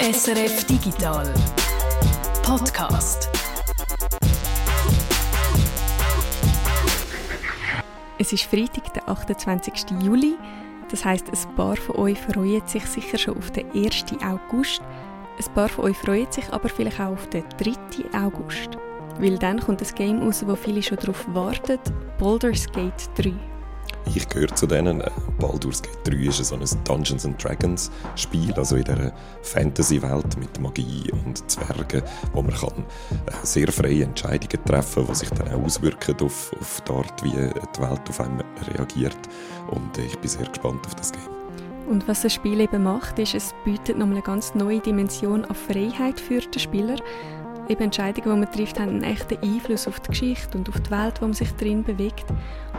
SRF Digital Podcast. Es ist Freitag, der 28. Juli. Das heißt, ein paar von euch freuen sich sicher schon auf den 1. August. Ein paar von euch freuen sich aber vielleicht auch auf den 3. August. Weil dann kommt ein Game raus, wo viele schon darauf warten: Baldur's Gate 3. Ich gehöre zu denen. Äh, Baldur's Gate 3 ist so ein Dungeons and Dragons Spiel, also in dieser Fantasy-Welt mit Magie und Zwergen, wo man kann äh, sehr freie Entscheidungen treffen kann, die sich dann auch auswirken auf, auf die Art, wie die Welt auf einen reagiert. Und äh, ich bin sehr gespannt auf das Game. Und was das Spiel eben macht, ist, es bietet nochmal eine ganz neue Dimension an Freiheit für den Spieler eben Entscheidungen, die man trifft, haben einen echten Einfluss auf die Geschichte und auf die Welt, wo man sich drin bewegt.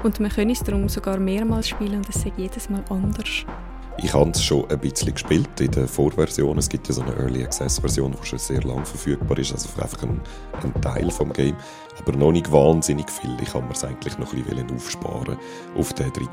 Und man kann es darum sogar mehrmals spielen und es ist jedes Mal anders. Ich habe es schon ein bisschen gespielt in der Vorversion. Es gibt ja so eine Early Access Version, die schon sehr lang verfügbar ist, also einfach ein, ein Teil vom Game. Aber noch nicht wahnsinnig viel. Ich kann mir es eigentlich noch ein bisschen aufsparen auf den 3.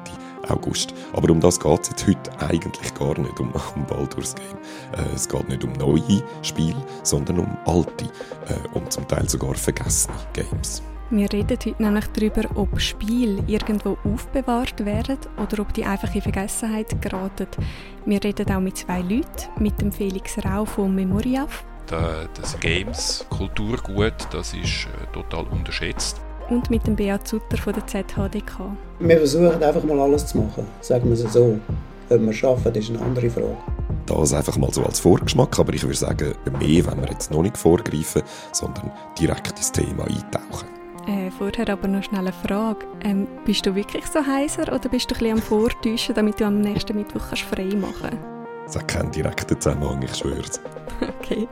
August. Aber um das geht es jetzt heute eigentlich gar nicht, um, um Baldur's Game. Äh, es geht nicht um neue Spiele, sondern um alte äh, und zum Teil sogar vergessene Games. Wir reden heute nämlich darüber, ob Spiele irgendwo aufbewahrt werden oder ob die einfach in Vergessenheit geraten. Wir reden auch mit zwei Leuten, mit dem Felix Rau von Memoriaf. Das Games Kulturgut, das ist äh, total unterschätzt. Und mit dem Beat Sutter von der ZHDK. Wir versuchen einfach mal alles zu machen, sagen wir es so. Ob wir es schaffen, ist eine andere Frage. Das einfach mal so als Vorgeschmack, aber ich würde sagen, mehr wenn wir jetzt noch nicht vorgreifen, sondern direkt ins Thema eintauchen. Äh, vorher aber noch schnell eine Frage. Ähm, bist du wirklich so heiser oder bist du ein bisschen am Vortäuschen, damit du am nächsten Mittwoch kannst frei machen kannst? Das hat keinen direkten Zusammenhang, ich schwöre es. Okay,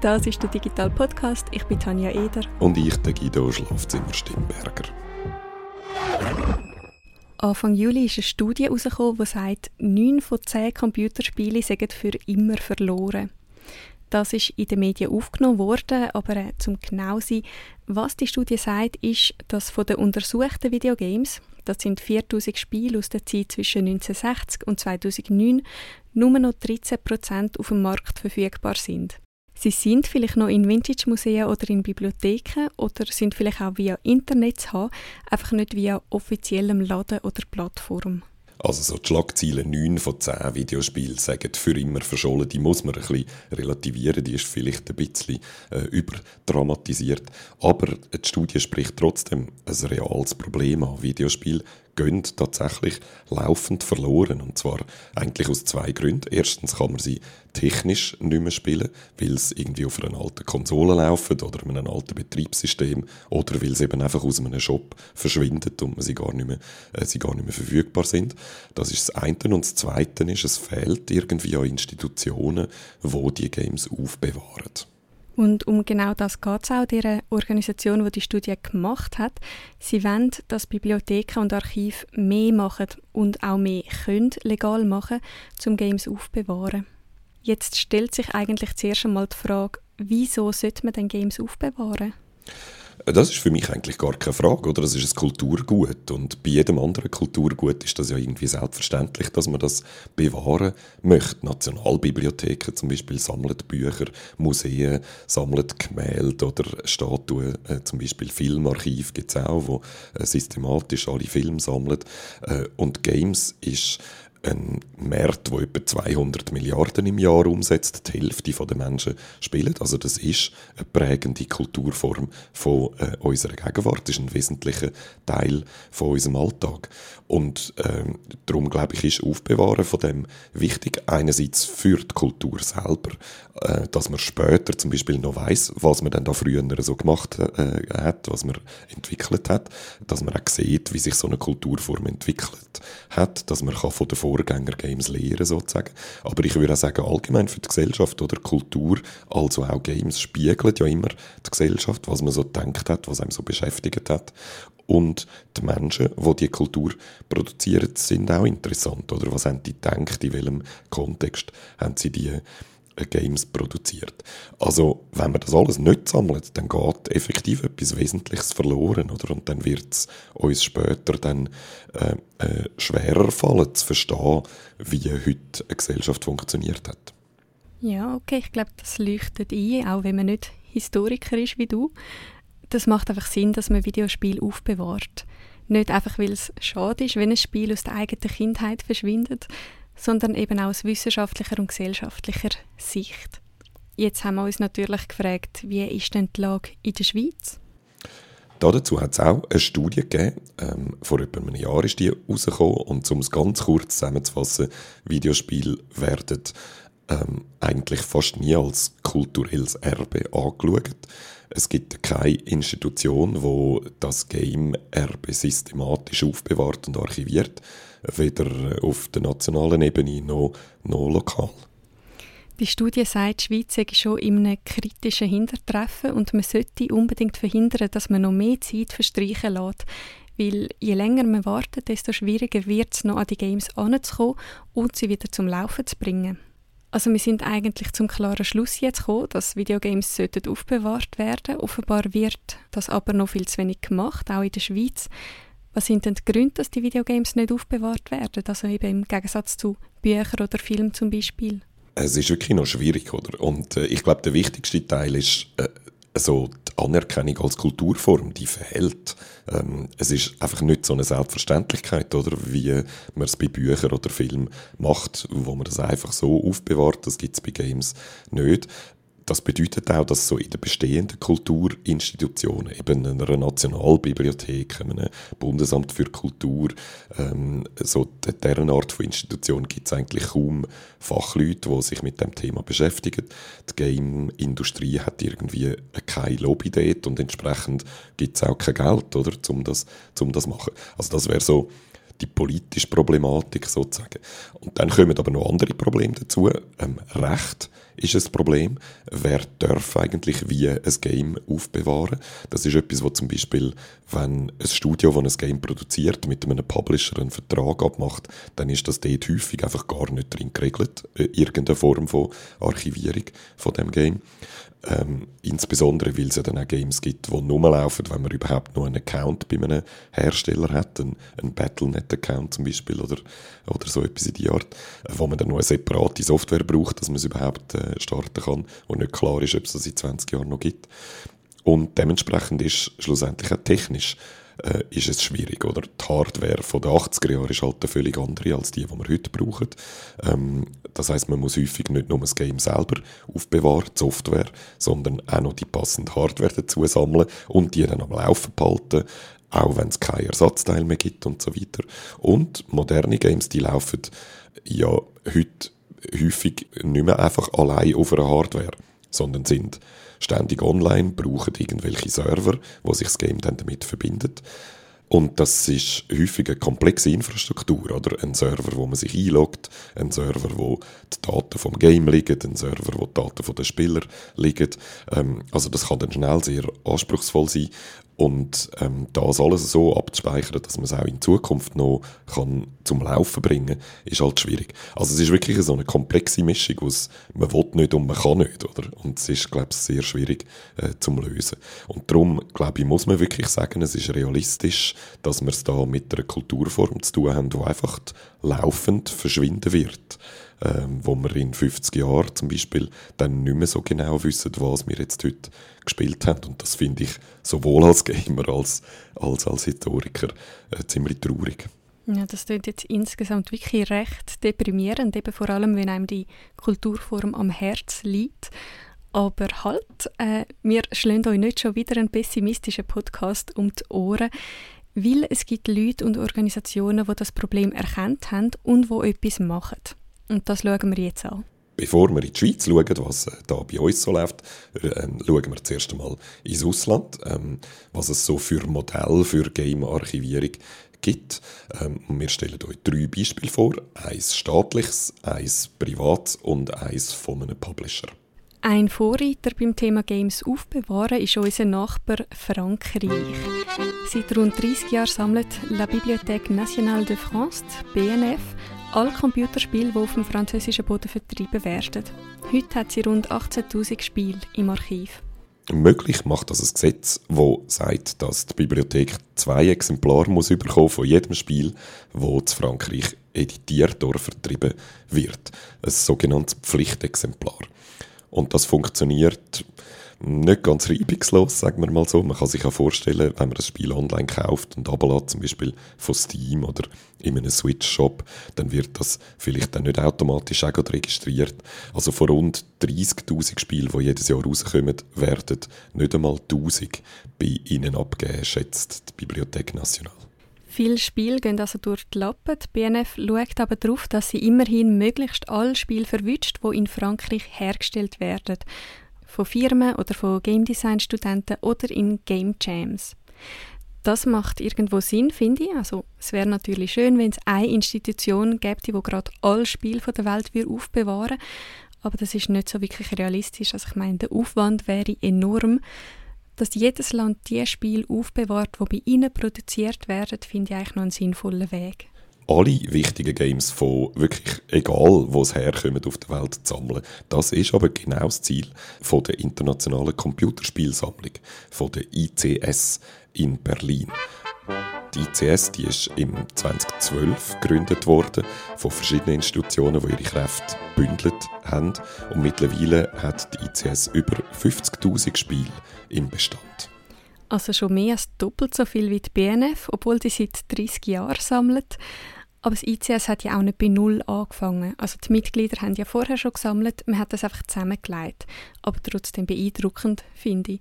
das ist der Digital Podcast. Ich bin Tanja Eder. Und ich, der Guido Schlafzimmer Stimberger. Anfang Juli ist eine Studie herausgekommen, die sagt, 9 von 10 Computerspiele sind für immer verloren. Das ist in den Medien aufgenommen worden, aber äh, zum genau sein, was die Studie sagt, ist, dass von den untersuchten Videogames, das sind 4000 Spiele aus der Zeit zwischen 1960 und 2009, nur noch 13% auf dem Markt verfügbar sind. Sie sind vielleicht noch in Vintage-Museen oder in Bibliotheken oder sind vielleicht auch via Internet zu haben, einfach nicht via offiziellem Laden oder Plattform. Also so die Schlagziele 9 von 10 Videospielen sagen für immer verschollen, die muss man ein bisschen relativieren, die ist vielleicht ein bisschen äh, überdramatisiert. Aber die Studie spricht trotzdem ein reales Problem an. Videospiele gehen tatsächlich laufend verloren. Und zwar eigentlich aus zwei Gründen. Erstens kann man sie technisch nicht mehr spielen, weil sie irgendwie auf einer alten Konsole laufen oder in einem alten Betriebssystem oder weil sie eben einfach aus einem Shop verschwindet und sie gar nicht mehr, äh, sie gar nicht mehr verfügbar sind. Das ist das eine. Und das zweite ist, es fehlt irgendwie an Institutionen, wo die Games aufbewahren. Und um genau das geht es auch der Organisation, die die Studie gemacht hat. Sie wollen, dass Bibliotheken und Archive mehr machen und auch mehr können legal machen, um Games aufbewahren. Jetzt stellt sich eigentlich zuerst einmal die Frage, wieso sollte man denn Games aufbewahren? Das ist für mich eigentlich gar keine Frage, oder? Das ist ein Kulturgut und bei jedem anderen Kulturgut ist das ja irgendwie selbstverständlich, dass man das bewahren möchte. Nationalbibliotheken zum Beispiel sammeln Bücher, Museen sammeln Gemälde oder Statuen, äh, zum Beispiel Filmarchiv gibt es auch, wo äh, systematisch alle Filme sammeln. Äh, und Games ist ein Markt, der etwa 200 Milliarden im Jahr umsetzt, die Hälfte der Menschen spielen. Also das ist eine prägende Kulturform von äh, unserer Gegenwart, ist ein wesentlicher Teil von unserem Alltag. Und ähm, darum glaube ich, ist Aufbewahren von dem wichtig. Einerseits für die Kultur selber, äh, dass man später zum Beispiel noch weiß, was man dann da früher so gemacht äh, hat, was man entwickelt hat, dass man auch sieht, wie sich so eine Kulturform entwickelt hat, dass man kann von den Vorgänger-Games lernen sozusagen. Aber ich würde auch sagen, allgemein für die Gesellschaft oder Kultur, also auch Games spiegeln ja immer die Gesellschaft, was man so gedacht hat, was einem so beschäftigt hat. Und die Menschen, die die Kultur produzieren, sind auch interessant. Oder was haben die gedacht, in welchem Kontext haben sie die Games produziert. Also, wenn man das alles nicht sammelt, dann geht effektiv etwas Wesentliches verloren, oder? Und dann wird es uns später dann äh, äh, schwerer fallen zu verstehen, wie heute eine Gesellschaft funktioniert hat. Ja, okay, ich glaube, das leuchtet ein, auch wenn man nicht Historiker ist wie du. Das macht einfach Sinn, dass man Videospiele aufbewahrt. Nicht einfach, weil es schade ist, wenn ein Spiel aus der eigenen Kindheit verschwindet, sondern eben auch aus wissenschaftlicher und gesellschaftlicher Sicht. Jetzt haben wir uns natürlich gefragt, wie ist denn die Lage in der Schweiz? Dazu hat es auch eine Studie gegeben. Ähm, vor etwa einem Jahr ist die rausgekommen. Und um es ganz kurz zusammenzufassen, Videospiele werden ähm, eigentlich fast nie als kulturelles Erbe angeschaut. Es gibt keine Institution, wo das Game-Erbe systematisch aufbewahrt und archiviert, weder auf der nationalen Ebene noch, noch lokal. Die Studie sagt, die Schweiz sei schon in einem kritischen Hintertreffen und man sollte unbedingt verhindern, dass man noch mehr Zeit verstreichen lässt. Weil je länger man wartet, desto schwieriger wird es noch an die Games anzukommen und sie wieder zum Laufen zu bringen. Also wir sind eigentlich zum klaren Schluss jetzt gekommen, dass Videogames sollten aufbewahrt werden. Offenbar wird das aber noch viel zu wenig gemacht, auch in der Schweiz. Was sind denn die Gründe, dass die Videogames nicht aufbewahrt werden? Also eben im Gegensatz zu Büchern oder Filmen zum Beispiel. Es ist wirklich noch schwierig, oder? Und äh, ich glaube, der wichtigste Teil ist äh, also die Anerkennung als Kulturform, die verhält. Ähm, es ist einfach nicht so eine Selbstverständlichkeit, oder, wie man es bei Büchern oder Filmen macht, wo man das einfach so aufbewahrt. Das gibt es bei Games nicht das bedeutet auch, dass so in den bestehenden Kulturinstitutionen, eben einer Nationalbibliothek, einem Bundesamt für Kultur, ähm, so deren Art von Institution gibt es eigentlich kaum Fachleute, die sich mit dem Thema beschäftigen. Die Game-Industrie hat irgendwie keine Lobby dort und entsprechend gibt es auch kein Geld, oder, um das, um das machen. Also das wäre so die politische Problematik sozusagen. Und dann kommen aber noch andere Probleme dazu. Ähm, Recht ist ein Problem. Wer darf eigentlich wie ein Game aufbewahren? Das ist etwas, wo zum Beispiel, wenn ein Studio, das ein Game produziert, mit einem Publisher einen Vertrag abmacht, dann ist das dort häufig einfach gar nicht drin geregelt, äh, irgendeine Form von Archivierung von dem Game. Ähm, insbesondere, weil es ja dann auch Games gibt, die nur laufen, wenn man überhaupt noch einen Account bei einem Hersteller hat, einen, einen Battlenet-Account zum Beispiel oder, oder so etwas in die Art, wo man dann noch eine separate Software braucht, dass man es überhaupt äh, starten kann und nicht klar ist, ob es das in 20 Jahren noch gibt. Und dementsprechend ist schlussendlich auch technisch äh, ist es schwierig. Oder? Die Hardware von den 80er Jahren ist halt eine völlig andere als die, die wir heute brauchen. Ähm, das heißt, man muss häufig nicht nur das Game selber aufbewahren, die Software, sondern auch noch die passende Hardware dazu sammeln und die dann am Laufen behalten, auch wenn es kein Ersatzteil mehr gibt und so weiter. Und moderne Games, die laufen ja heute häufig nicht mehr einfach allein auf einer Hardware, sondern sind ständig online, brauchen irgendwelche Server, wo sich das Game dann damit verbindet. Und das ist häufig eine komplexe Infrastruktur, oder? Ein Server, wo man sich einloggt, ein Server, wo die Daten vom Game liegen, ein Server, wo die Daten der Spieler liegen. Ähm, also das kann dann schnell sehr anspruchsvoll sein. Und ähm, das alles so abzuspeichern, dass man es auch in Zukunft noch kann zum Laufen bringen ist halt schwierig. Also es ist wirklich so eine komplexe Mischung aus man will nicht und man kann nicht, oder? Und es ist, glaube ich, sehr schwierig äh, zum lösen. Und darum, glaube ich, muss man wirklich sagen, es ist realistisch, dass wir es da mit einer Kulturform zu tun haben, die einfach laufend verschwinden wird ähm, wo wir in 50 Jahren zum Beispiel dann nicht mehr so genau wissen, was wir jetzt heute gespielt haben. Und das finde ich sowohl als Gamer als als, als Historiker äh, ziemlich traurig. Ja, das klingt jetzt insgesamt wirklich recht deprimierend, eben vor allem, wenn einem die Kulturform am Herz liegt. Aber halt, äh, wir schlagen euch nicht schon wieder einen pessimistischen Podcast um die Ohren, weil es gibt Leute und Organisationen, die das Problem erkannt haben und wo etwas machen. Und das schauen wir jetzt an. Bevor wir in die Schweiz schauen, was äh, da bei uns so läuft, äh, schauen wir zuerst einmal ins Ausland, ähm, was es so für Modelle für Game-Archivierung gibt. Ähm, wir stellen euch drei Beispiele vor. Eins staatliches, eins privat und eins von einem Publisher. Ein Vorreiter beim Thema Games aufbewahren ist unser Nachbar Frankreich. Seit rund 30 Jahren sammelt La Bibliothèque Nationale de France, BNF, alle Computerspiele, die auf dem französischen Boden vertrieben werden. Heute hat sie rund 18.000 Spiele im Archiv. Möglich macht das ein Gesetz, wo sagt, dass die Bibliothek zwei Exemplare muss überkommen von jedem Spiel, wo zu Frankreich editiert oder vertrieben wird. Ein sogenanntes Pflichtexemplar. Und das funktioniert nicht ganz reibungslos, sagen wir mal so. Man kann sich auch vorstellen, wenn man das Spiel online kauft und ablädt, zum Beispiel von Steam oder in einem Switch-Shop, dann wird das vielleicht dann nicht automatisch auch registriert. Also von rund 30'000 Spielen, die jedes Jahr rauskommen, werden nicht einmal 1000 bei Ihnen abgegeben, schätzt die Bibliothek National. Viele Spiele gehen also durch die Lappen. Die BNF schaut aber darauf, dass sie immerhin möglichst alle Spiele verwünscht, die in Frankreich hergestellt werden von Firmen oder von Game Design Studenten oder in Game Jams. Das macht irgendwo Sinn, finde ich. Also, es wäre natürlich schön, wenn es eine Institution gäbe, die gerade alle Spiele der Welt aufbewahren aber das ist nicht so wirklich realistisch. Also ich meine, der Aufwand wäre enorm. Dass jedes Land die Spiele aufbewahrt, die bei ihnen produziert werden, finde ich eigentlich noch einen sinnvollen Weg alle wichtigen Games von wirklich egal, wo es herkommt, auf der Welt zu sammeln. Das ist aber genau das Ziel von der internationalen Computerspielsammlung, von der ICS in Berlin. Die ICS die ist im 2012 gegründet worden von verschiedenen Institutionen, die ihre Kräfte bündelt haben. Und mittlerweile hat die ICS über 50.000 Spiele im Bestand. Also schon mehr als doppelt so viel wie die BNF, obwohl die seit 30 Jahren sammelt. Aber das ICS hat ja auch nicht bei Null angefangen. Also die Mitglieder haben ja vorher schon gesammelt, man hat das einfach zusammengelegt. Aber trotzdem beeindruckend, finde ich.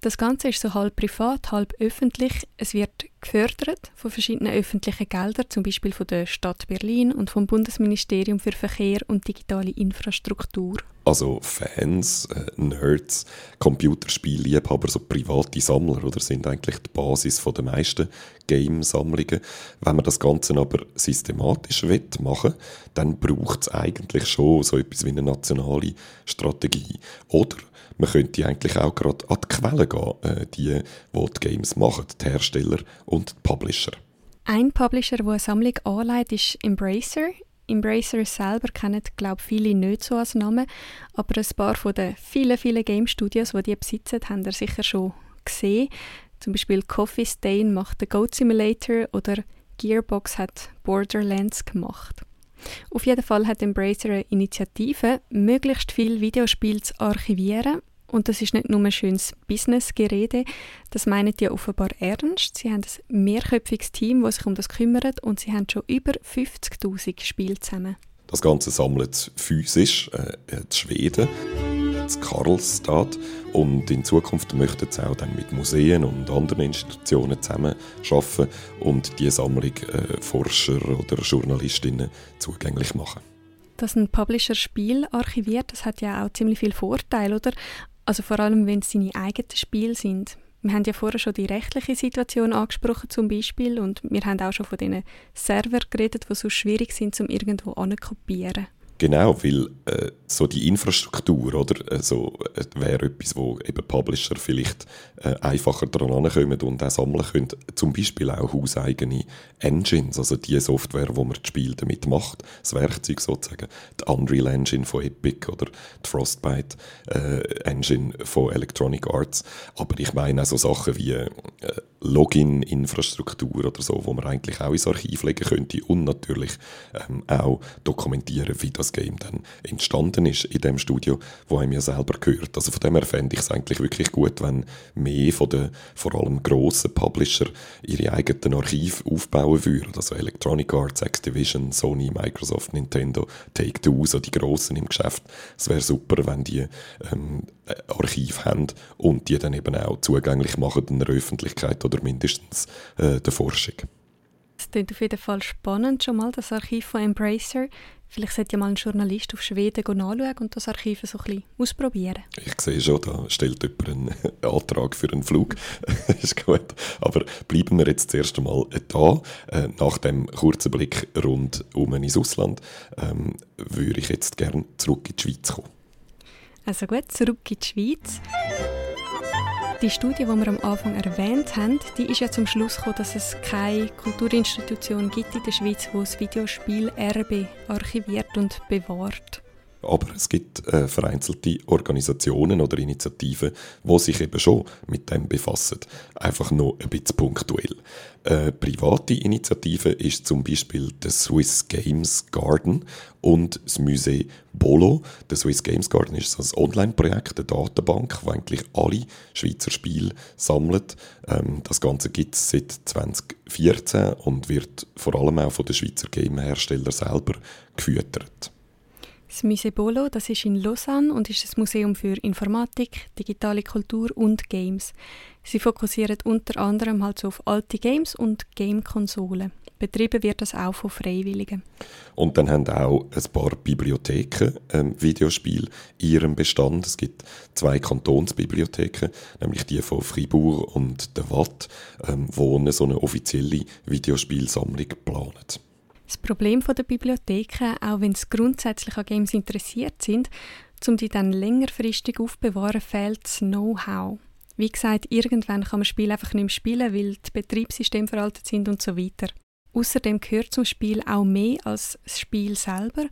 Das Ganze ist so halb privat, halb öffentlich. Es wird gefördert von verschiedenen öffentlichen Geldern, zum Beispiel von der Stadt Berlin und vom Bundesministerium für Verkehr und digitale Infrastruktur. Also Fans, äh, Nerds, Computerspielliebhaber, so private Sammler oder sind eigentlich die Basis von der meisten Game-Sammlungen. Wenn man das Ganze aber systematisch machen dann braucht es eigentlich schon so etwas wie eine nationale Strategie. Oder man könnte eigentlich auch gerade an die Quellen gehen, äh, die, die die Games machen, die Hersteller und die Publisher. Ein Publisher, der eine Sammlung anlegt, ist Embracer. Embracer selber kennen, glaube ich, viele nicht so als Namen, aber ein paar von den vielen, vielen Game Studios, die die besitzen, haben ihr sicher schon gesehen. Zum Beispiel Coffee Stain macht den Goat Simulator oder Gearbox hat Borderlands gemacht. Auf jeden Fall hat Embracer eine Initiative, möglichst viele Videospiele zu archivieren. Und das ist nicht nur ein schönes Business-Gerede, das meinen die offenbar ernst. Sie haben ein mehrköpfiges Team, das sich um das kümmert und sie haben schon über 50'000 Spiele zusammen. Das Ganze sammelt physisch äh, in Schweden in Karlstad. Und in Zukunft möchten sie auch dann mit Museen und anderen Institutionen zusammen arbeiten und diese Sammlung äh, Forscher oder Journalistinnen zugänglich machen. Dass ein Publisher Spiel archiviert, das hat ja auch ziemlich viel Vorteil, oder? Also vor allem, wenn es seine eigenen Spiele sind. Wir haben ja vorher schon die rechtliche Situation angesprochen zum Beispiel und wir haben auch schon von diesen Servern geredet, die so schwierig sind, um irgendwo anzukopieren. Genau, weil äh, so die Infrastruktur oder äh, äh, wäre etwas, wo eben Publisher vielleicht äh, einfacher daran kommen und auch sammeln können. Zum Beispiel auch hauseigene Engines, also die Software, wo man das Spiel damit macht, das Werkzeug sozusagen. Die Unreal Engine von Epic oder die Frostbite äh, Engine von Electronic Arts. Aber ich meine auch so Sachen wie äh, Login-Infrastruktur oder so, wo man eigentlich auch ins Archiv legen könnte und natürlich ähm, auch dokumentieren, wie das Game dann entstanden ist in dem Studio, wo einem ja selber gehört. Also von dem her fände ich es eigentlich wirklich gut, wenn mehr von den vor allem grossen Publisher ihre eigenen Archive aufbauen würden. Also Electronic Arts, Activision, Sony, Microsoft, Nintendo, Take-Two, so die Grossen im Geschäft. Es wäre super, wenn die ähm, Archiv haben und die dann eben auch zugänglich machen in der Öffentlichkeit oder mindestens äh, der Forschung. Das klingt auf jeden Fall spannend, schon mal das Archiv von Embracer. Vielleicht sollte ja mal ein Journalist auf Schweden nachschauen und das Archiv so ein bisschen ausprobieren. Ich sehe schon, da stellt jemand einen Antrag für einen Flug. ist gut. Aber bleiben wir jetzt zuerst einmal da. Äh, nach dem kurzen Blick rund um ins Ausland ähm, würde ich jetzt gerne zurück in die Schweiz kommen. Also gut, zurück in die Schweiz. Die Studie, die wir am Anfang erwähnt haben, die ist ja zum Schluss gekommen, dass es keine Kulturinstitution gibt in der Schweiz, die das Videospiel Erbe archiviert und bewahrt. Aber es gibt äh, vereinzelte Organisationen oder Initiativen, die sich eben schon mit dem befassen. Einfach nur ein bisschen punktuell. Eine private Initiative ist zum Beispiel der Swiss Games Garden und das Musée Bolo. Der Swiss Games Garden ist ein Online-Projekt, eine Datenbank, die eigentlich alle Schweizer Spiele sammelt. Ähm, das Ganze gibt es seit 2014 und wird vor allem auch von den Schweizer Gameherstellern selber gefüttert. Das Musée Bolo, das ist in Lausanne und ist ein Museum für Informatik, digitale Kultur und Games. Sie fokussieren unter anderem halt so auf alte Games und Game-Konsolen. Betrieben wird das auch von Freiwilligen. Und dann haben auch ein paar Bibliotheken ähm, Videospiel in ihrem Bestand. Es gibt zwei Kantonsbibliotheken, nämlich die von Fribourg und der Watt, ähm, wo eine so eine offizielle Videospielsammlung planen. Das Problem der Bibliotheken, auch wenn sie grundsätzlich an Games interessiert sind, um die dann längerfristig aufbewahren, fehlt das Know-how. Wie gesagt, irgendwann kann man Spiel einfach nicht mehr spielen, weil die Betriebssysteme veraltet sind und so weiter. Außerdem gehört zum Spiel auch mehr als das Spiel selber.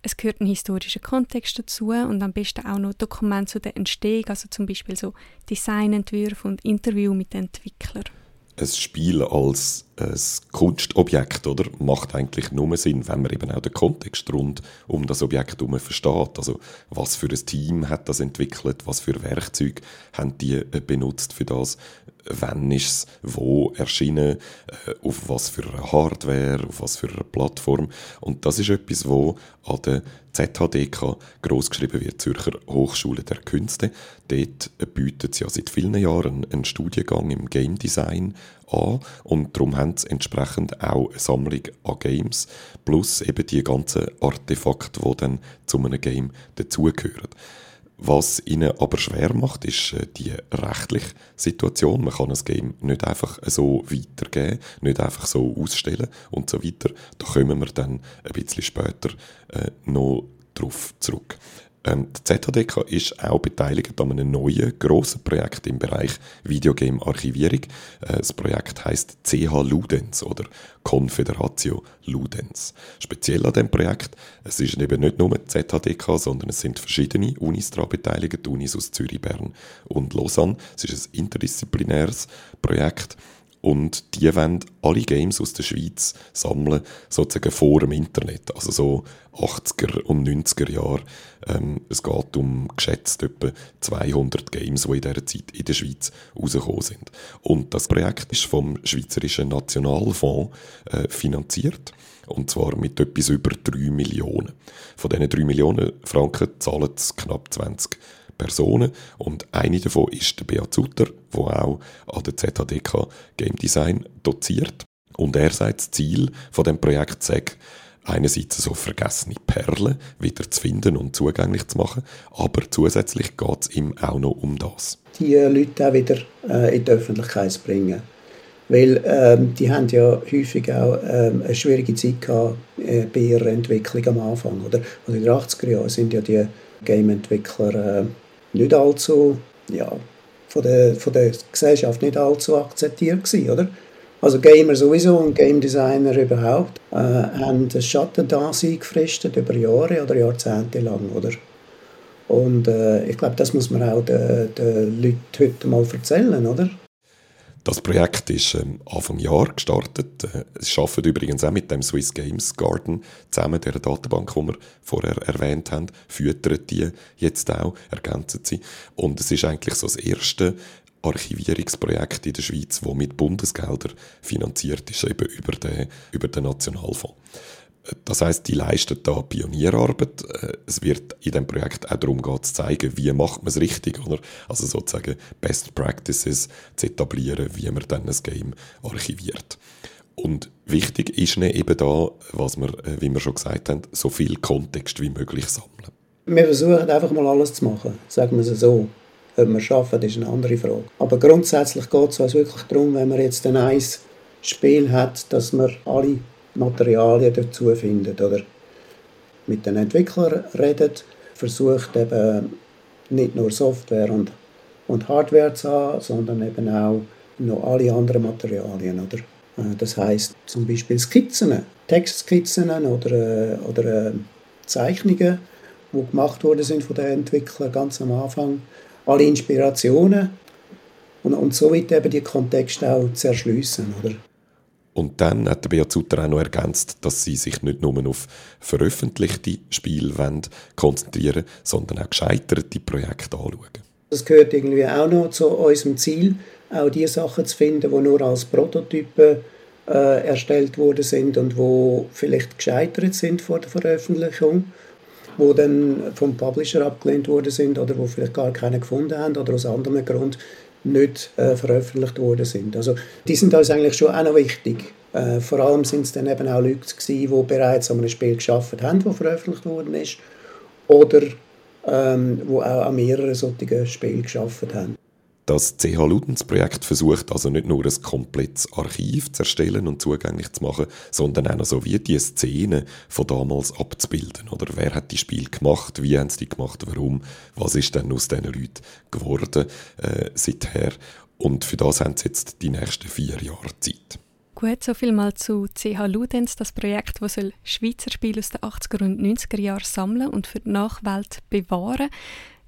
Es gehört ein historischer Kontext dazu und am besten auch noch Dokumente zu der Entstehung, also zum Beispiel so Designentwürfe und Interview mit den Entwicklern ein Spiel als ein Kunstobjekt, oder? Macht eigentlich nur Sinn, wenn man eben auch den Kontext rund um das Objekt herum versteht. Also, was für ein Team hat das entwickelt? Was für Werkzeuge haben die äh, benutzt für das? Wann ist es wo erschienen? Äh, auf was für eine Hardware? Auf was für eine Plattform? Und das ist etwas, wo an der ZHDK großgeschrieben wird, Zürcher Hochschule der Künste. Dort bietet sie ja seit vielen Jahren einen Studiengang im Game Design an und darum haben sie entsprechend auch eine Sammlung an Games plus eben die ganzen Artefakte, die dann zu einem Game dazugehören. Was ihnen aber schwer macht, ist äh, die rechtliche Situation. Man kann ein Game nicht einfach so weitergeben, nicht einfach so ausstellen und so weiter. Da kommen wir dann ein bisschen später äh, noch drauf zurück. Ähm, die ZHDK ist auch beteiligt an einem neuen grossen Projekt im Bereich Videogame-Archivierung. Äh, das Projekt heißt CH Ludens oder Confederatio Ludens. Speziell an diesem Projekt, es ist eben nicht nur die ZHDK, sondern es sind verschiedene Unis daran beteiligt, Unis aus Zürich, Bern und Lausanne. Es ist ein interdisziplinäres Projekt und die wollen alle Games aus der Schweiz sammeln, sozusagen vor dem Internet. Also so 80er und 90er Jahre. Ähm, es geht um geschätzt etwa 200 Games, die in dieser Zeit in der Schweiz rausgekommen sind. Und das Projekt ist vom Schweizerischen Nationalfonds äh, finanziert. Und zwar mit etwas über 3 Millionen. Von diesen 3 Millionen Franken zahlen es knapp 20 Personen und eine davon ist der Beat Sutter, der auch an der ZHDK Game Design doziert. Und er sagt, das Ziel von dem Projekt sei, einerseits so vergessene Perlen wieder zu finden und zugänglich zu machen, aber zusätzlich geht es ihm auch noch um das. Die Leute auch wieder äh, in die Öffentlichkeit zu bringen. Weil ähm, die haben ja häufig auch ähm, eine schwierige Zeit gehabt äh, bei ihrer Entwicklung am Anfang. Oder? Also in den 80er Jahren sind ja die Game-Entwickler äh, nicht allzu, ja, von der, von der Gesellschaft nicht allzu akzeptiert gewesen, oder? Also Gamer sowieso und Game Designer überhaupt äh, haben das Schattendasein gefristet über Jahre oder Jahrzehnte lang, oder? Und äh, ich glaube, das muss man auch den, den Leuten heute mal erzählen, oder? Das Projekt ist ähm, Anfang Jahr gestartet. Äh, es arbeitet übrigens auch mit dem Swiss Games Garden zusammen, der Datenbank, die wir vorher erwähnt haben, füttert die jetzt auch, ergänzen sie. Und es ist eigentlich so das erste Archivierungsprojekt in der Schweiz, das mit Bundesgeldern finanziert ist, eben über den, über den Nationalfonds. Das heißt, die leistet da Pionierarbeit. Äh, es wird in dem Projekt auch darum gehen, zu zeigen, wie macht man es richtig, oder? Also sozusagen Best Practices zu etablieren, wie man dann ein Game archiviert. Und wichtig ist eben da, was wir, äh, wie wir schon gesagt haben, so viel Kontext wie möglich sammeln. Wir versuchen einfach mal alles zu machen, sagen wir es so. Ob wir es schaffen, ist eine andere Frage. Aber grundsätzlich geht es uns wirklich darum, wenn man jetzt ein eins Spiel hat, dass wir alle Materialien dazu findet oder mit den Entwicklern redet, versucht eben nicht nur Software und, und Hardware zu haben, sondern eben auch noch alle anderen Materialien. Oder? Äh, das heißt zum Beispiel Skizzen, Textskizzen oder, äh, oder äh, Zeichnungen, die gemacht worden sind von den Entwicklern ganz am Anfang, alle Inspirationen und, und somit eben die Kontexte auch zu erschliessen, oder? Und dann hat der Beat auch noch ergänzt, dass sie sich nicht nur auf veröffentlichte Spiele konzentrieren sondern auch gescheiterte Projekte anschauen. Das gehört irgendwie auch noch zu unserem Ziel, auch die Sachen zu finden, die nur als Prototypen äh, erstellt worden sind und wo vielleicht gescheitert sind vor der Veröffentlichung, wo dann vom Publisher abgelehnt worden sind oder wo vielleicht gar keine gefunden haben oder aus anderem Grund nicht äh, veröffentlicht worden sind. Also die sind uns eigentlich schon auch noch wichtig. Äh, vor allem sind es dann eben auch Leute gewesen, die bereits an einem Spiel geschafft haben, das veröffentlicht worden ist, oder ähm, wo auch an mehreren solchen Spielen geschafft haben. Das CH Ludens Projekt versucht also nicht nur ein komplettes Archiv zu erstellen und zugänglich zu machen, sondern auch noch so wie die Szene von damals abzubilden. Oder wer hat die Spiel gemacht, wie haben sie die gemacht, warum, was ist denn aus diesen Leuten geworden äh, seither. Und für das haben sie jetzt die nächsten vier Jahre Zeit. Gut, so viel mal zu CH Ludens, das Projekt, das Schweizer Spiele aus den 80er und 90er Jahren sammeln und für die Nachwelt bewahren.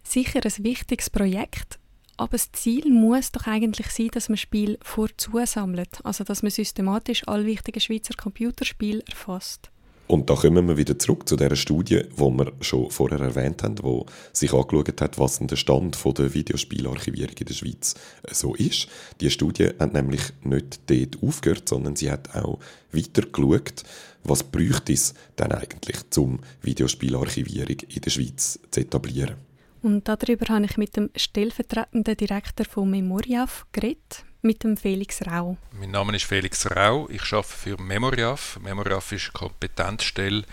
Sicher ein wichtiges Projekt, aber das Ziel muss doch eigentlich sein, dass man Spiele vorzusammelt. Also, dass man systematisch alle wichtigen Schweizer Computerspiele erfasst. Und da kommen wir wieder zurück zu der Studie, die wir schon vorher erwähnt haben, die sich angeschaut hat, was der Stand der Videospielarchivierung in der Schweiz äh, so ist. Die Studie hat nämlich nicht dort aufgehört, sondern sie hat auch weiter geschaut, was bräuchte es denn eigentlich, um Videospielarchivierung in der Schweiz zu etablieren. Und darüber habe ich mit dem stellvertretenden Direktor von Memoriaf geredet, mit dem Felix Rau. Mein Name ist Felix Rau, ich arbeite für Memoriaf. Memoriaf ist eine Kompetenzstelle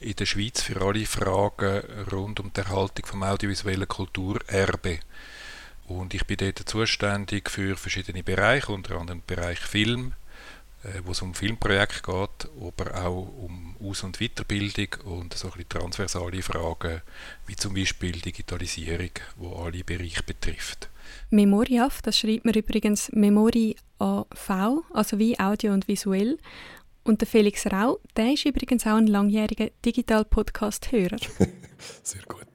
in der Schweiz für alle Fragen rund um die Erhaltung vom audiovisuellen Kulturerbe. Und ich bin dort zuständig für verschiedene Bereiche, unter anderem den Bereich Film, wo es um Filmprojekte geht, aber auch um Aus- und Weiterbildung und so ein bisschen transversale Fragen, wie zum Beispiel Digitalisierung, wo alle Bereiche betrifft. Memoriaf, das schreibt man übrigens Memori AV, also wie Audio und Visuell. Und der Felix Rau, der ist übrigens auch ein langjähriger Digital-Podcast-Hörer. Sehr gut.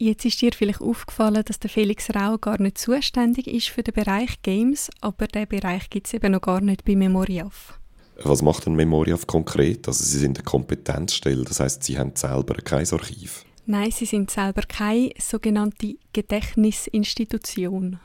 Jetzt ist dir vielleicht aufgefallen, dass der Felix Rau gar nicht zuständig ist für den Bereich Games, aber der Bereich gibt es eben noch gar nicht bei Memoriaf. Was macht ein Memoriaf konkret? Also Sie sind eine Kompetenzstelle, das heißt, Sie haben selber kein Archiv. Nein, Sie sind selber keine sogenannte Gedächtnisinstitution.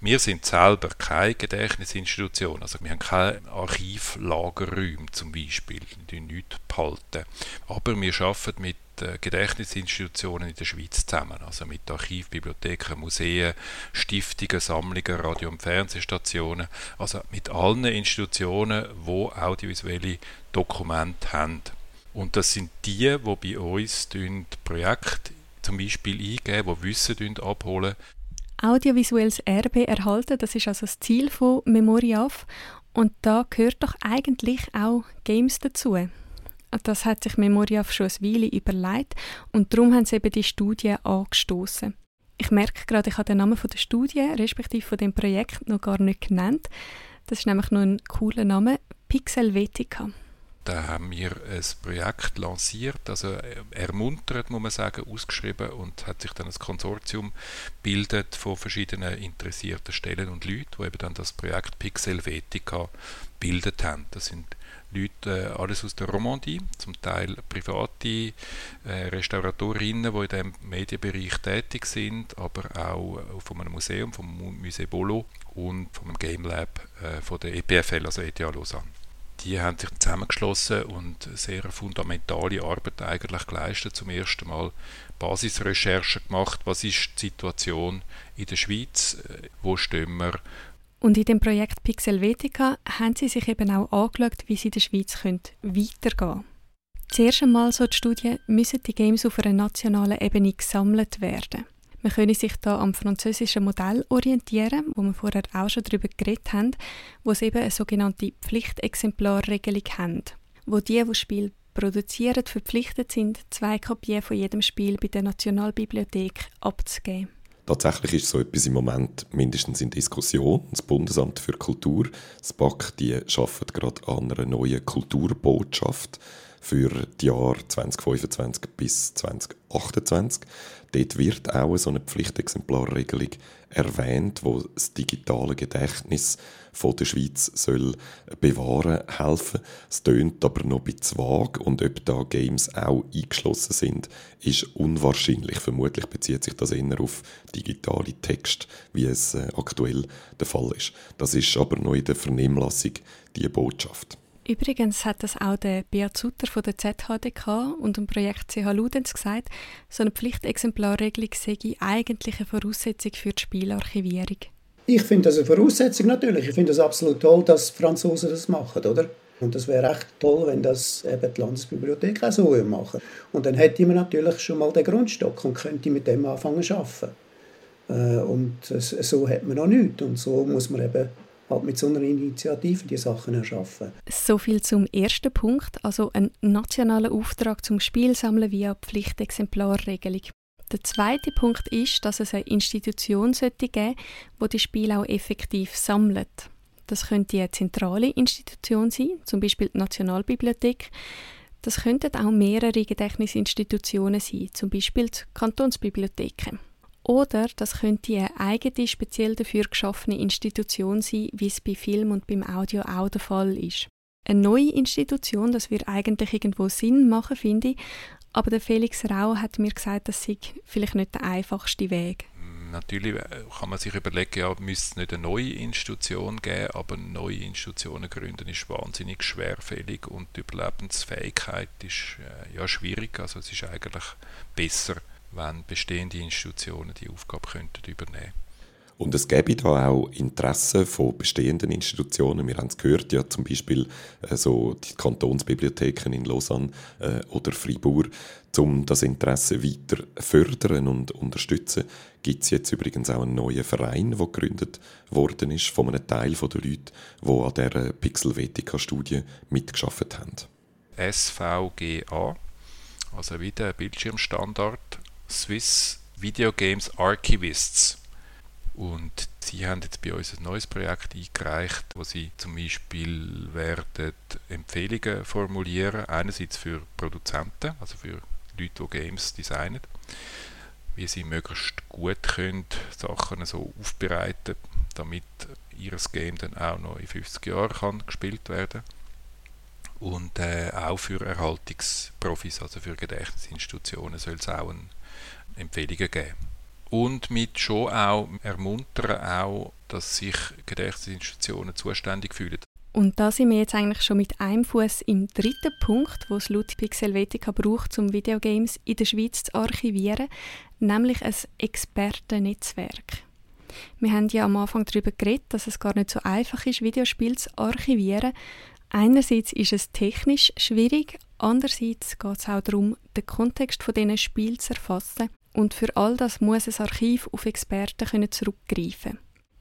Wir sind selber keine Gedächtnisinstitution. Also wir haben keine Archivlagerräume zum Beispiel, die nichts behalten. Aber wir arbeiten mit Gedächtnisinstitutionen in der Schweiz zusammen, also mit Archiv, Bibliotheken, Museen, Stiftungen, Sammlungen, Radio- und Fernsehstationen, also mit allen Institutionen, die audiovisuelle Dokumente haben. Und das sind die, die bei uns Projekte zum Beispiel eingeben, die Wissen abholen. Audiovisuelles Erbe erhalten, das ist also das Ziel von Memoriaf. Und da gehört doch eigentlich auch Games dazu. Das hat sich Memoriaf schon eine Weile überlegt und darum haben sie eben die Studie angestoßen. Ich merke gerade, ich habe den Namen der Studie, respektive von dem Projekt, noch gar nicht genannt. Das ist nämlich noch ein cooler Name, Pixelvetica. Da haben wir ein Projekt lanciert, also ermuntert, muss man sagen, ausgeschrieben und hat sich dann ein Konsortium bildet von verschiedenen interessierten Stellen und Leuten, die eben dann das Projekt Pixelvetica bildet haben. Das sind Leute, äh, alles aus der Romandie, zum Teil private äh, Restauratorinnen, die in diesem Medienbereich tätig sind, aber auch äh, von einem Museum, vom Musée Bolo und vom Game Lab von der EPFL, also ETH Lausanne. Die haben sich zusammengeschlossen und sehr fundamentale Arbeit eigentlich geleistet. Zum ersten Mal Basisrecherchen gemacht, was ist die Situation in der Schweiz, äh, wo stehen wir und in dem Projekt Pixelvetica haben sie sich eben auch angeschaut, wie sie in der Schweiz weitergehen können. Zuerst einmal, so die Studie, müssen die Games auf einer nationalen Ebene gesammelt werden. Man könne sich da am französischen Modell orientieren, wo wir vorher auch schon darüber geredet haben, wo es eben eine sogenannte Pflichtexemplarregelung haben, wo die, die Spiel produzieren, verpflichtet sind, zwei Kopien von jedem Spiel bei der Nationalbibliothek abzugeben. Tatsächlich ist so etwas im Moment mindestens in Diskussion. Das Bundesamt für Kultur, das BAK, die arbeitet gerade an einer neuen Kulturbotschaft für die Jahre 2025 bis 2028. Dort wird auch so eine Pflichtexemplarregelung erwähnt, wo das digitale Gedächtnis von der Schweiz soll bewahren helfen. Es tönt aber noch ein bisschen vage und ob da Games auch eingeschlossen sind, ist unwahrscheinlich. Vermutlich bezieht sich das eher auf digitale Texte, wie es äh, aktuell der Fall ist. Das ist aber noch in der Vernehmlassung die Botschaft. Übrigens hat das auch der Beat Sutter von der ZHDK und dem Projekt CH Ludens gesagt, so eine Pflichtexemplarregelung sei eigentlich eine Voraussetzung für die Spielarchivierung. Ich finde das eine Voraussetzung natürlich. Ich finde es absolut toll, dass Franzosen das machen, oder? Und das wäre echt toll, wenn das eben die Landesbibliothek auch so machen Und dann hätte man natürlich schon mal den Grundstock und könnte mit dem anfangen zu arbeiten. Äh, und so hat man noch nichts. Und so muss man eben halt mit so einer Initiative die Sachen erschaffen. So viel zum ersten Punkt, also ein nationaler Auftrag zum Spielsammeln via Pflichtexemplarregelung. Der zweite Punkt ist, dass es eine Institution sollte geben, wo die Spiele auch effektiv sammelt. Das könnte eine zentrale Institution sein, zum Beispiel die Nationalbibliothek. Das könnten auch mehrere Gedächtnisinstitutionen sein, zum Beispiel die Kantonsbibliotheken. Oder das könnte eine eigene, speziell dafür geschaffene Institution sein, wie es bei Film und beim Audio auch der Fall ist. Eine neue Institution, das wird eigentlich irgendwo Sinn machen, finde ich, aber der Felix Rau hat mir gesagt, das sei vielleicht nicht der einfachste Weg. Natürlich äh, kann man sich überlegen, ja, müsste es nicht eine neue Institution geben, aber neue Institutionen gründen ist wahnsinnig schwerfällig und die Überlebensfähigkeit ist äh, ja schwierig. Also es ist eigentlich besser, wenn bestehende Institutionen die Aufgabe könnten übernehmen und es gäbe da auch Interesse von bestehenden Institutionen. Wir haben es gehört, ja zum Beispiel äh, so die Kantonsbibliotheken in Lausanne äh, oder Fribourg, um das Interesse weiter fördern und unterstützen, gibt es jetzt übrigens auch einen neuen Verein, der gegründet worden ist von einem Teil der Leute, die an dieser Pixelvetica-Studie mitgeschafft haben. SVGA, also wieder Bildschirmstandard Swiss Video Games Archivists. Und sie haben jetzt bei uns ein neues Projekt eingereicht, wo sie zum Beispiel werden Empfehlungen formulieren, einerseits für Produzenten, also für Leute, die Games designen, wie sie möglichst gut können Sachen so aufbereiten, damit ihr Game dann auch noch in 50 Jahren kann gespielt werden und äh, auch für Erhaltungsprofis, also für Gedächtnisinstitutionen, soll es auch ein Empfehlungen geben. Und mit schon auch ermuntern, auch, dass sich Gedächtnisinstitutionen zuständig fühlen. Und da sind wir jetzt eigentlich schon mit einem Fuß im dritten Punkt, wo es Ludwig Helvetica braucht, um Videogames in der Schweiz zu archivieren, nämlich ein Expertennetzwerk. Wir haben ja am Anfang darüber geredet, dass es gar nicht so einfach ist, Videospiele zu archivieren. Einerseits ist es technisch schwierig, andererseits geht es auch darum, den Kontext von diesen Spielen zu erfassen und für all das muss ein Archiv auf Experten zurückgreifen.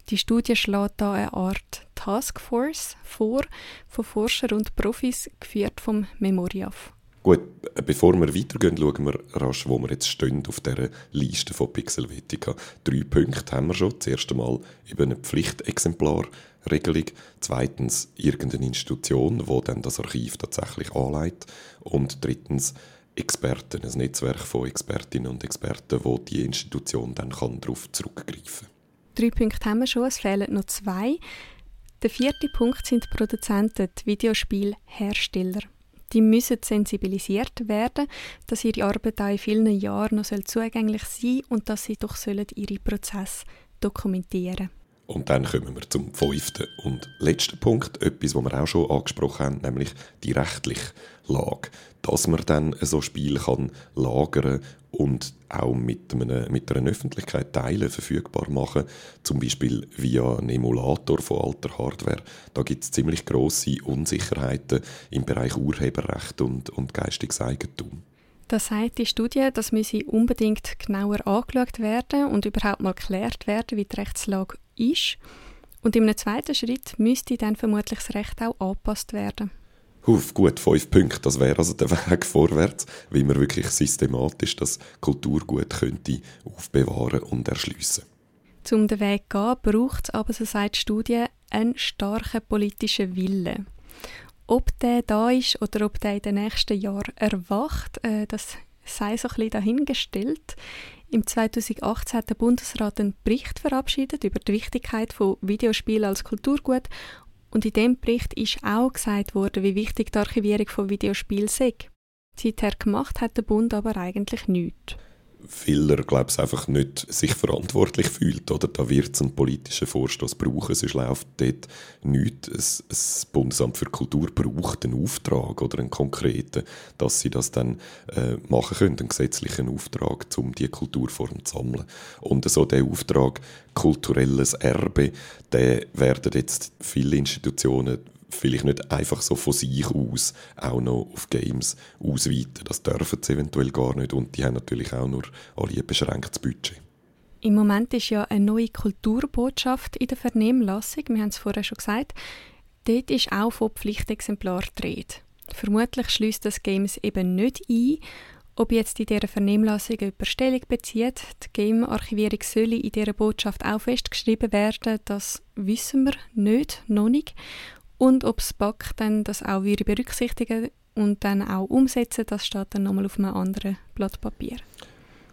Die Studie schlägt da eine Art Taskforce vor, von Forschern und Profis, geführt vom Memoriaf. Gut, bevor wir weitergehen, schauen wir rasch, wo wir jetzt stehen auf dieser Liste von Pixelvetica. Drei Punkte haben wir schon. Das erste Mal eben eine Pflichtexemplarregelung. Zweitens irgendeine Institution, die dann das Archiv tatsächlich anleitet. Und drittens Experten, ein Netzwerk von Expertinnen und Experten, wo die Institution dann kann darauf zurückgreifen kann. Drei Punkte haben wir schon, es fehlen noch zwei. Der vierte Punkt sind die Produzenten, die Videospielhersteller. Die müssen sensibilisiert werden, dass ihre Arbeit auch in vielen Jahren noch zugänglich sein soll und dass sie doch ihre Prozesse dokumentieren sollen. Und dann kommen wir zum fünften und letzten Punkt, etwas, was wir auch schon angesprochen haben, nämlich die rechtliche Lage. Dass man dann so Spiel kann lagern und auch mit, einem, mit einer Öffentlichkeit teilen, verfügbar machen, zum Beispiel via einem Emulator von alter Hardware. Da gibt es ziemlich grosse Unsicherheiten im Bereich Urheberrecht und, und geistiges Eigentum. Das sagt die Studie, das müsse unbedingt genauer angeschaut werden und überhaupt mal geklärt werden, wie die Rechtslage ist. Und einem zweiten Schritt müsste dann vermutlich das Recht auch angepasst werden. Auf gut, fünf Punkte, das wäre also der Weg vorwärts, wie man wirklich systematisch das Kulturgut könnte aufbewahren und erschliessen. Um den Weg zu gehen, braucht es aber, so sagt die Studie, einen starken politischen Willen. Ob der da ist oder ob der in den nächsten Jahren erwacht, äh, das sei so ein bisschen dahingestellt. Im 2018 hat der Bundesrat einen Bericht verabschiedet über die Wichtigkeit von Videospielen als Kulturgut und in dem Bericht ist auch gesagt worden, wie wichtig die Archivierung von Videospielen ist. Seither gemacht hat der Bund aber eigentlich nichts weil er, glaube ich, einfach nicht sich verantwortlich fühlt. Oder? Da wird es einen politischen Vorstoß brauchen, sonst läuft dort nichts. Das Bundesamt für Kultur braucht einen Auftrag oder einen konkreten, dass sie das dann äh, machen können, einen gesetzlichen Auftrag, um diese Kulturform zu sammeln. Und so der Auftrag, kulturelles Erbe, den werden jetzt viele Institutionen vielleicht nicht einfach so von sich aus auch noch auf Games ausweiten. Das dürfen sie eventuell gar nicht und die haben natürlich auch nur alle ein beschränktes Budget. Im Moment ist ja eine neue Kulturbotschaft in der Vernehmlassung, wir haben es vorher schon gesagt. Dort ist auch von Pflichtexemplar die Vermutlich schließt das Games eben nicht ein. Ob jetzt in dieser Vernehmlassung eine Überstellung bezieht, die Game-Archivierung soll in dieser Botschaft auch festgeschrieben werden, das wissen wir nicht, noch nicht und ob das BAC dann das auch würde berücksichtigen und dann auch umsetzen, das steht dann nochmal auf einem anderen Blatt Papier.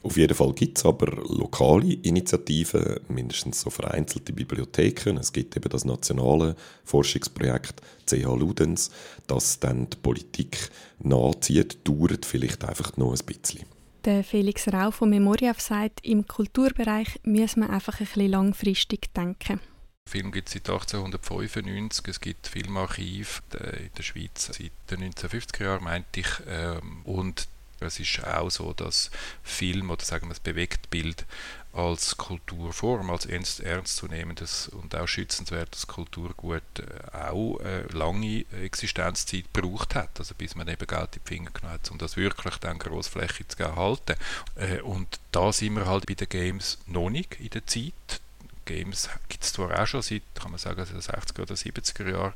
Auf jeden Fall gibt es aber lokale Initiativen, mindestens so vereinzelte Bibliotheken. Es gibt eben das nationale Forschungsprojekt CH Ludens, das dann die Politik nachzieht, dauert vielleicht einfach noch ein bisschen. Der Felix Rau von Memoriaf sagt, im Kulturbereich müssen wir einfach ein bisschen langfristig denken. Film gibt es seit 1895, es gibt Filmarchiv in der Schweiz seit den 1950er Jahren, meinte ich. Ähm, und es ist auch so, dass Film oder sagen wir das Bewegtbild als Kulturform, als ernst, ernstzunehmendes und auch schützenswertes Kulturgut äh, auch äh, lange Existenzzeit gebraucht hat, also bis man eben Geld in die Finger genommen hat, um das wirklich dann großflächig zu erhalten. Äh, und da sind wir halt bei den Games noch nicht in der Zeit. Games gibt es zwar auch schon seit, kann man sagen, 60er oder 70er Jahren,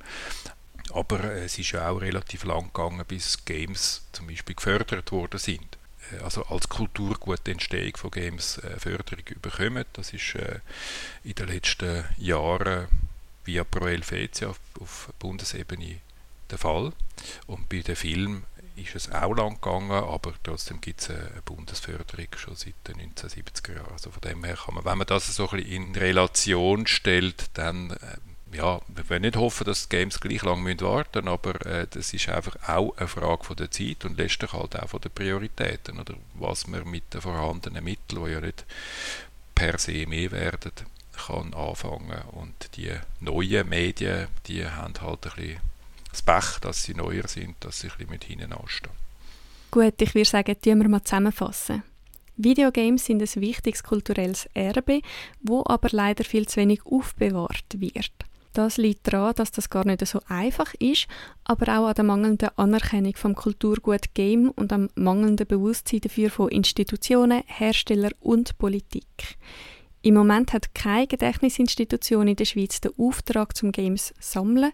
aber es ist ja auch relativ lang gegangen, bis Games zum Beispiel gefördert worden sind. Äh, also als Kulturgut die Entstehung von Games äh, Förderung bekommen. Das ist äh, in den letzten Jahren via Pro Helvetia auf Bundesebene der Fall. Und bei den Filmen ist es auch lang gegangen, aber trotzdem gibt es eine Bundesförderung schon seit den 1970er Jahren. Also von dem her kann man, wenn man das so ein in Relation stellt, dann äh, ja, wir wollen nicht hoffen, dass die Games gleich lang müssen aber äh, das ist einfach auch eine Frage von der Zeit und letztlich halt auch von den Prioritäten oder was man mit den vorhandenen Mitteln, die ja nicht per se mehr werden, kann anfangen und die neuen Medien, die haben halt ein bisschen das Pech, dass sie neuer sind, dass sie ein bisschen mit hinten anstehen. Gut, ich würde sagen, tun wir mal zusammenfassen. Videogames sind ein wichtiges kulturelles Erbe, wo aber leider viel zu wenig aufbewahrt wird. Das liegt daran, dass das gar nicht so einfach ist, aber auch an der mangelnden Anerkennung vom Kulturgut Game und am mangelnden Bewusstsein dafür von Institutionen, Herstellern und Politik. Im Moment hat keine Gedächtnisinstitution in der Schweiz den Auftrag zum Games sammeln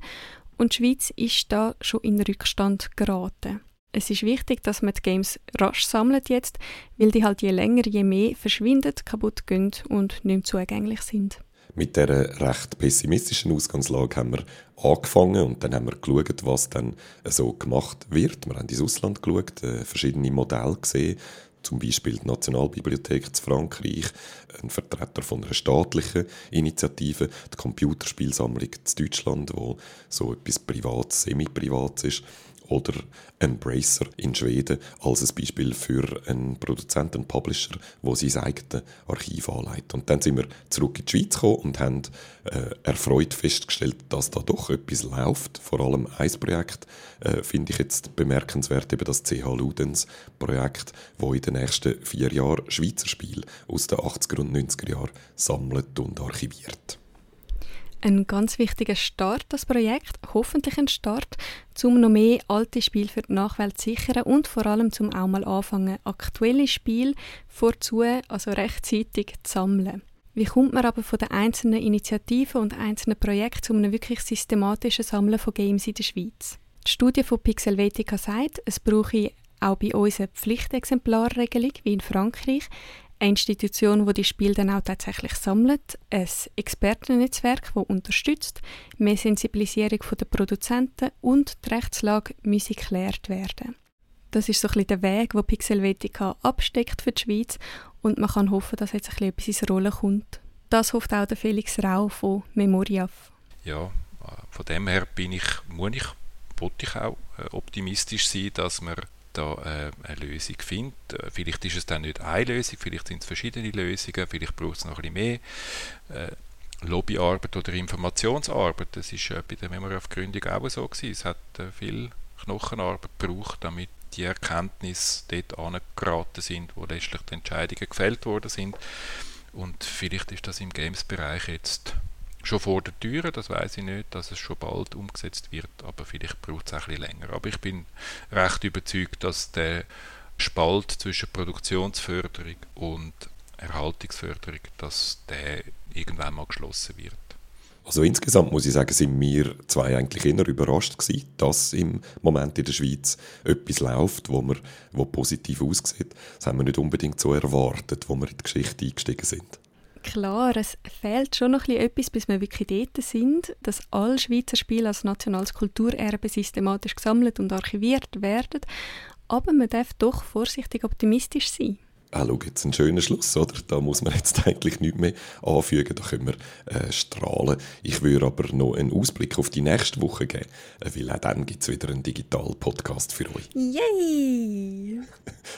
und die Schweiz ist da schon in Rückstand geraten. Es ist wichtig, dass man die Games rasch sammelt jetzt, weil die halt je länger, je mehr verschwinden, kaputt gehen und nicht mehr zugänglich sind. Mit dieser recht pessimistischen Ausgangslage haben wir angefangen und dann haben wir geschaut, was dann so gemacht wird. Wir haben ins Ausland geschaut, äh, verschiedene Modelle gesehen, zum Beispiel die Nationalbibliothek zu Frankreich, ein Vertreter von einer staatlichen Initiative, die Computerspielsammlung zu Deutschland, wo so etwas Privates, semi-Privates ist oder Embracer in Schweden als ein Beispiel für einen Produzenten, einen Publisher, wo sein eigenes Archiv anlegt. Und dann sind wir zurück in die Schweiz gekommen und haben äh, erfreut festgestellt, dass da doch etwas läuft. Vor allem ein Projekt äh, finde ich jetzt bemerkenswert, eben das CH Ludens Projekt, wo in den nächsten vier Jahren Schweizer Spiele aus den 80er und 90er Jahren sammelt und archiviert ein ganz wichtiger Start, das Projekt, hoffentlich ein Start, um noch mehr alte Spiele für die Nachwelt zu sichern und vor allem zum auch mal anfangen, aktuelle Spiele vorzu, also rechtzeitig zu sammeln. Wie kommt man aber von den einzelnen Initiativen und einzelnen Projekten zu einem wirklich systematischen Sammeln von Games in der Schweiz? Die Studie von Pixelvetica sagt, es brauche auch bei uns eine Pflichtexemplarregelung wie in Frankreich, Eine Institution, die die Spiele dann auch tatsächlich sammelt, ein Expertennetzwerk, das unterstützt, mehr Sensibilisierung der Produzenten und die Rechtslage müsse geklärt werden. Das ist so ein bisschen der Weg, den Pixelvetica absteckt für die Schweiz und man kann hoffen, dass jetzt ein bisschen etwas ins Rollen kommt. Das hofft auch der Felix Rau von Memoriaf. Ja, von dem her bin ich, muss ich, wollte ich auch äh, optimistisch sein, dass man da äh, eine Lösung findet. Äh, vielleicht ist es dann nicht eine Lösung, vielleicht sind es verschiedene Lösungen, vielleicht braucht es noch ein bisschen mehr äh, Lobbyarbeit oder Informationsarbeit. Das ist äh, bei der Memoriaf-Gründung auch so gewesen. Es hat äh, viel Knochenarbeit gebraucht, damit die Erkenntnisse dort angeraten sind, wo letztlich die Entscheidungen gefällt worden sind. Und vielleicht ist das im Games-Bereich jetzt schon vor der Tür, das weiß ich nicht, dass es schon bald umgesetzt wird, aber vielleicht braucht es ein bisschen länger. Aber ich bin recht überzeugt, dass der Spalt zwischen Produktionsförderung und Erhaltungsförderung, dass der irgendwann mal geschlossen wird. Also insgesamt muss ich sagen, sind wir zwei eigentlich eher überrascht gewesen, dass im Moment in der Schweiz etwas läuft, wo, man, wo positiv aussieht. Das haben wir nicht unbedingt so erwartet, wo wir in die Geschichte eingestiegen sind. Klar, es fehlt schon noch etwas, bis wir wirklich dort sind, dass alle Schweizer Spiele als nationales Kulturerbe systematisch gesammelt und archiviert werden. Aber man darf doch vorsichtig optimistisch sein ah, schau, jetzt ein schöner Schluss, oder? Da muss man jetzt eigentlich nichts mehr anfügen, da können wir äh, strahlen. Ich würde aber noch einen Ausblick auf die nächste Woche geben, äh, weil auch dann gibt es wieder einen Digital-Podcast für euch. Yay!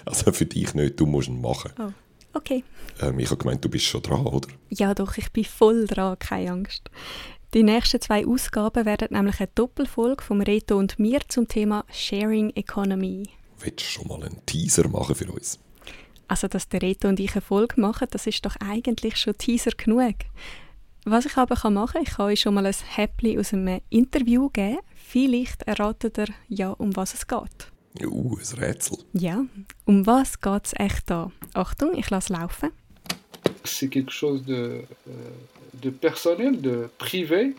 Also für dich nicht, du musst ihn machen. Oh, okay. Ähm, ich habe gemeint, du bist schon dran, oder? Ja doch, ich bin voll dran, keine Angst. Die nächsten zwei Ausgaben werden nämlich eine Doppelfolge vom Reto und mir zum Thema Sharing Economy. Willst du schon mal einen Teaser machen für uns? Also, dass der Reto und ich eine Folge machen, das ist doch eigentlich schon Teaser genug. Was ich aber machen kann, ich kann euch schon mal ein Häppchen aus einem Interview geben. Vielleicht erratet ihr ja, um was es geht. Uh, ein Rätsel. Ja, um was geht es echt da? Achtung, ich lasse laufen. C'est quelque chose de, euh, de personnel, de privé.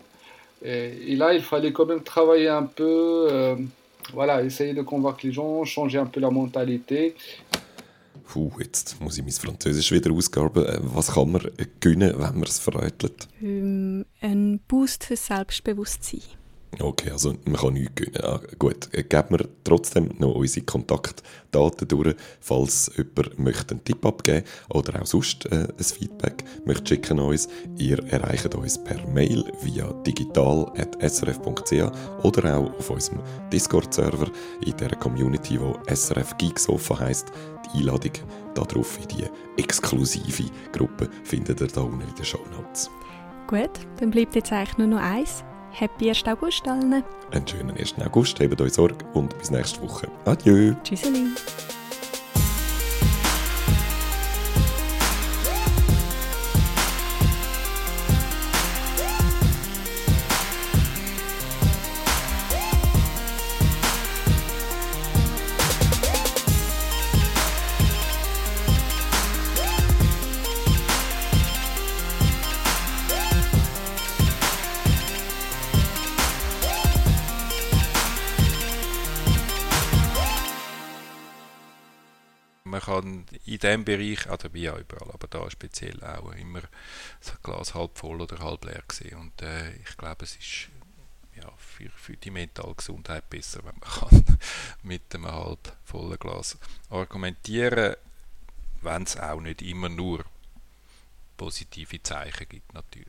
Et là, il fallait quand même travailler un peu, euh, voilà, essayer de convaincre les gens, changer un peu la mentalité. Puh, jetzt muss ich mein Französisch wieder ausgaben. Äh, was kann man gewinnen, wenn man es verrätelt? Ähm, ein Boost für Selbstbewusstsein. Okay, also man kann nichts gewinnen. Ah, gut, äh, geben wir trotzdem noch unsere Kontaktdaten durch, falls jemand möchte einen Tipp abgeben oder auch sonst äh, ein Feedback möchte schicken uns. Ihr erreicht uns per Mail via digital.srf.ch oder auch auf unserem Discord-Server in der Community, wo SRF Geeksofa heisst. Die Einladung darauf in die exklusive Gruppe findet ihr da unten in den Show Notes. Gut, dann bleibt jetzt eigentlich nur noch eins. Happy 1. August allen. Einen schönen 1. August, habt euch Sorge und bis nächste Woche. Adieu. Tschüsseli. In diesem Bereich, also wie auch überall, aber da speziell auch immer das Glas halb voll oder halb leer sehen. Und äh, ich glaube, es ist ja, für, für die mentale Gesundheit besser, wenn man kann mit einem halb vollen Glas argumentieren, wenn es auch nicht immer nur positive Zeichen gibt natürlich.